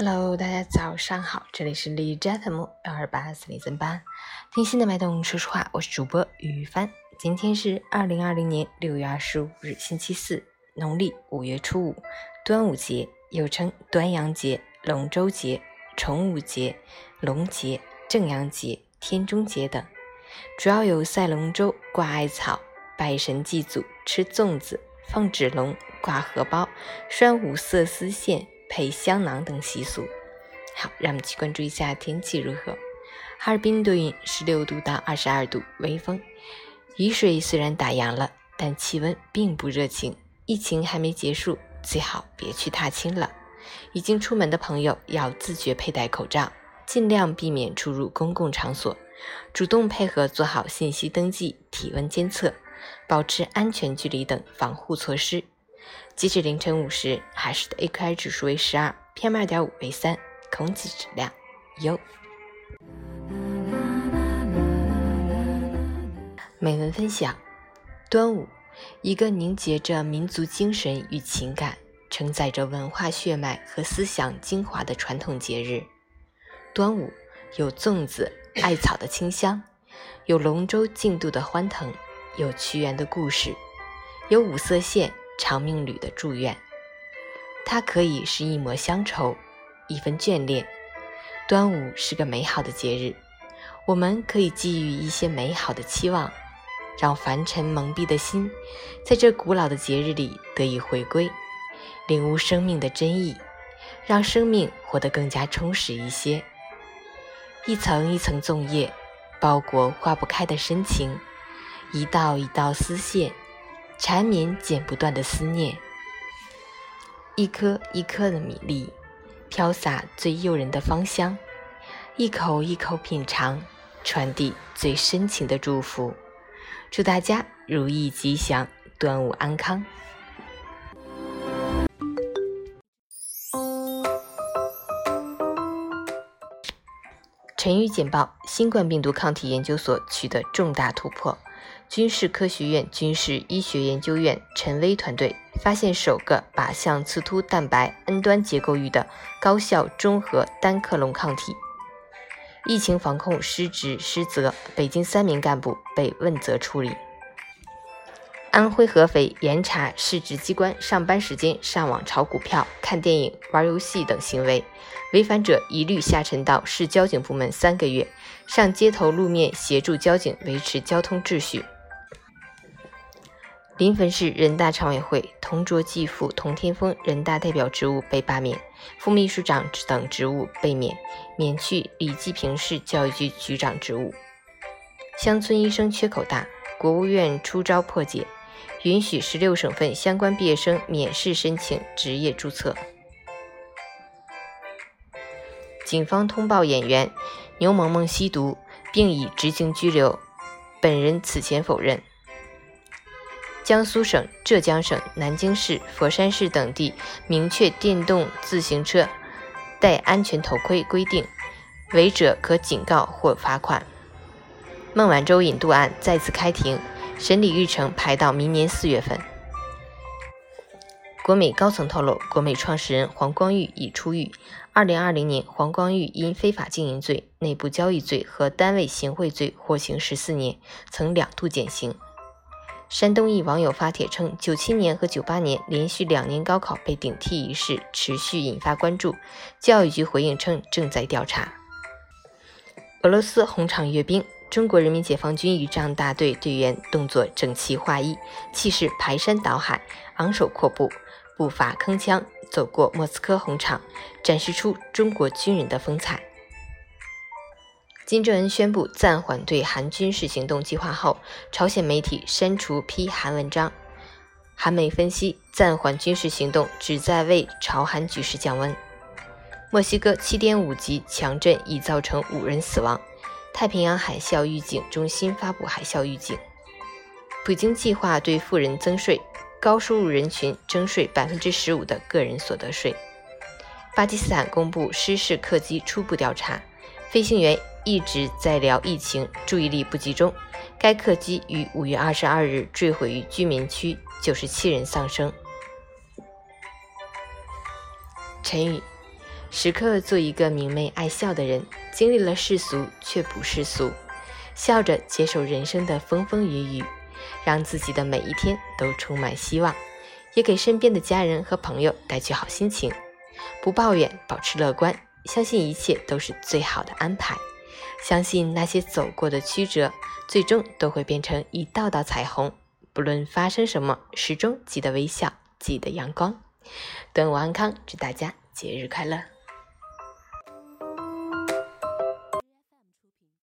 Hello，大家早上好，这里是荔枝 FM 幺二八四零三八，听心的脉动，说实话，我是主播于帆。今天是二零二零年六月二十五日，星期四，农历五月初五，端午节，又称端阳节、龙舟节、重五节、龙节、正阳节、天中节等，主要有赛龙舟、挂艾草、拜神祭祖、吃粽子、放纸龙、挂荷包、拴五色丝线。配香囊等习俗。好，让我们去关注一下天气如何。哈尔滨多云，十六度到二十二度，微风。雨水虽然打烊了，但气温并不热情。疫情还没结束，最好别去踏青了。已经出门的朋友要自觉佩戴口罩，尽量避免出入公共场所，主动配合做好信息登记、体温监测，保持安全距离等防护措施。截止凌晨五时，海市的 AQI 指数为十二，PM 二点五为三，空气质量优。美文分享：端午，一个凝结着民族精神与情感，承载着文化血脉和思想精华的传统节日。端午有粽子、艾草的清香，有龙舟竞渡的欢腾，有屈原的故事，有五色线。长命旅的祝愿，它可以是一抹乡愁，一份眷恋。端午是个美好的节日，我们可以寄予一些美好的期望，让凡尘蒙蔽的心，在这古老的节日里得以回归，领悟生命的真意，让生命活得更加充实一些。一层一层粽叶，包裹化不开的深情，一道一道丝线。缠绵剪不断的思念，一颗一颗的米粒，飘洒最诱人的芳香，一口一口品尝，传递最深情的祝福。祝大家如意吉祥，端午安康。陈宇简报：新冠病毒抗体研究所取得重大突破。军事科学院军事医学研究院陈薇团队发现首个靶向刺突蛋白 N 端结构域的高效中和单克隆抗体。疫情防控失职失责，北京三名干部被问责处理。安徽合肥严查市直机关上班时间上网炒股票、看电影、玩游戏等行为，违反者一律下沉到市交警部门三个月，上街头路面协助交警维持交通秩序。临汾市人大常委会同桌继父童天峰人大代表职务被罢免，副秘书长等职务被免，免去李继平市教育局局长职务。乡村医生缺口大，国务院出招破解，允许十六省份相关毕业生免试申请职业注册。警方通报演员牛萌萌吸毒，并已执行拘留，本人此前否认。江苏省、浙江省、南京市、佛山市等地明确电动自行车戴安全头盔规定，违者可警告或罚款。孟晚舟引渡案再次开庭，审理日程排到明年四月份。国美高层透露，国美创始人黄光裕已出狱。二零二零年，黄光裕因非法经营罪、内部交易罪和单位行贿罪获刑十四年，曾两度减刑。山东一网友发帖称，九七年和九八年连续两年高考被顶替一事持续引发关注。教育局回应称，正在调查。俄罗斯红场阅兵，中国人民解放军仪仗大队队员动作整齐划一，气势排山倒海，昂首阔步，步伐铿锵，走过莫斯科红场，展示出中国军人的风采。金正恩宣布暂缓对韩军事行动计划后，朝鲜媒体删除批韩文章。韩媒分析，暂缓军事行动旨在为朝韩局势降温。墨西哥7.5级强震已造成五人死亡。太平洋海啸预警中心发布海啸预警。普京计划对富人增税，高收入人群征税百分之十五的个人所得税。巴基斯坦公布失事客机初步调查，飞行员。一直在聊疫情，注意力不集中。该客机于五月二十二日坠毁于居民区，九十七人丧生。陈宇，时刻做一个明媚爱笑的人，经历了世俗却不世俗，笑着接受人生的风风雨雨，让自己的每一天都充满希望，也给身边的家人和朋友带去好心情。不抱怨，保持乐观，相信一切都是最好的安排，相信那些走过的曲折，最终都会变成一道道彩虹。不论发生什么，始终记得微笑，记得阳光。端午安康，祝大家节日快乐！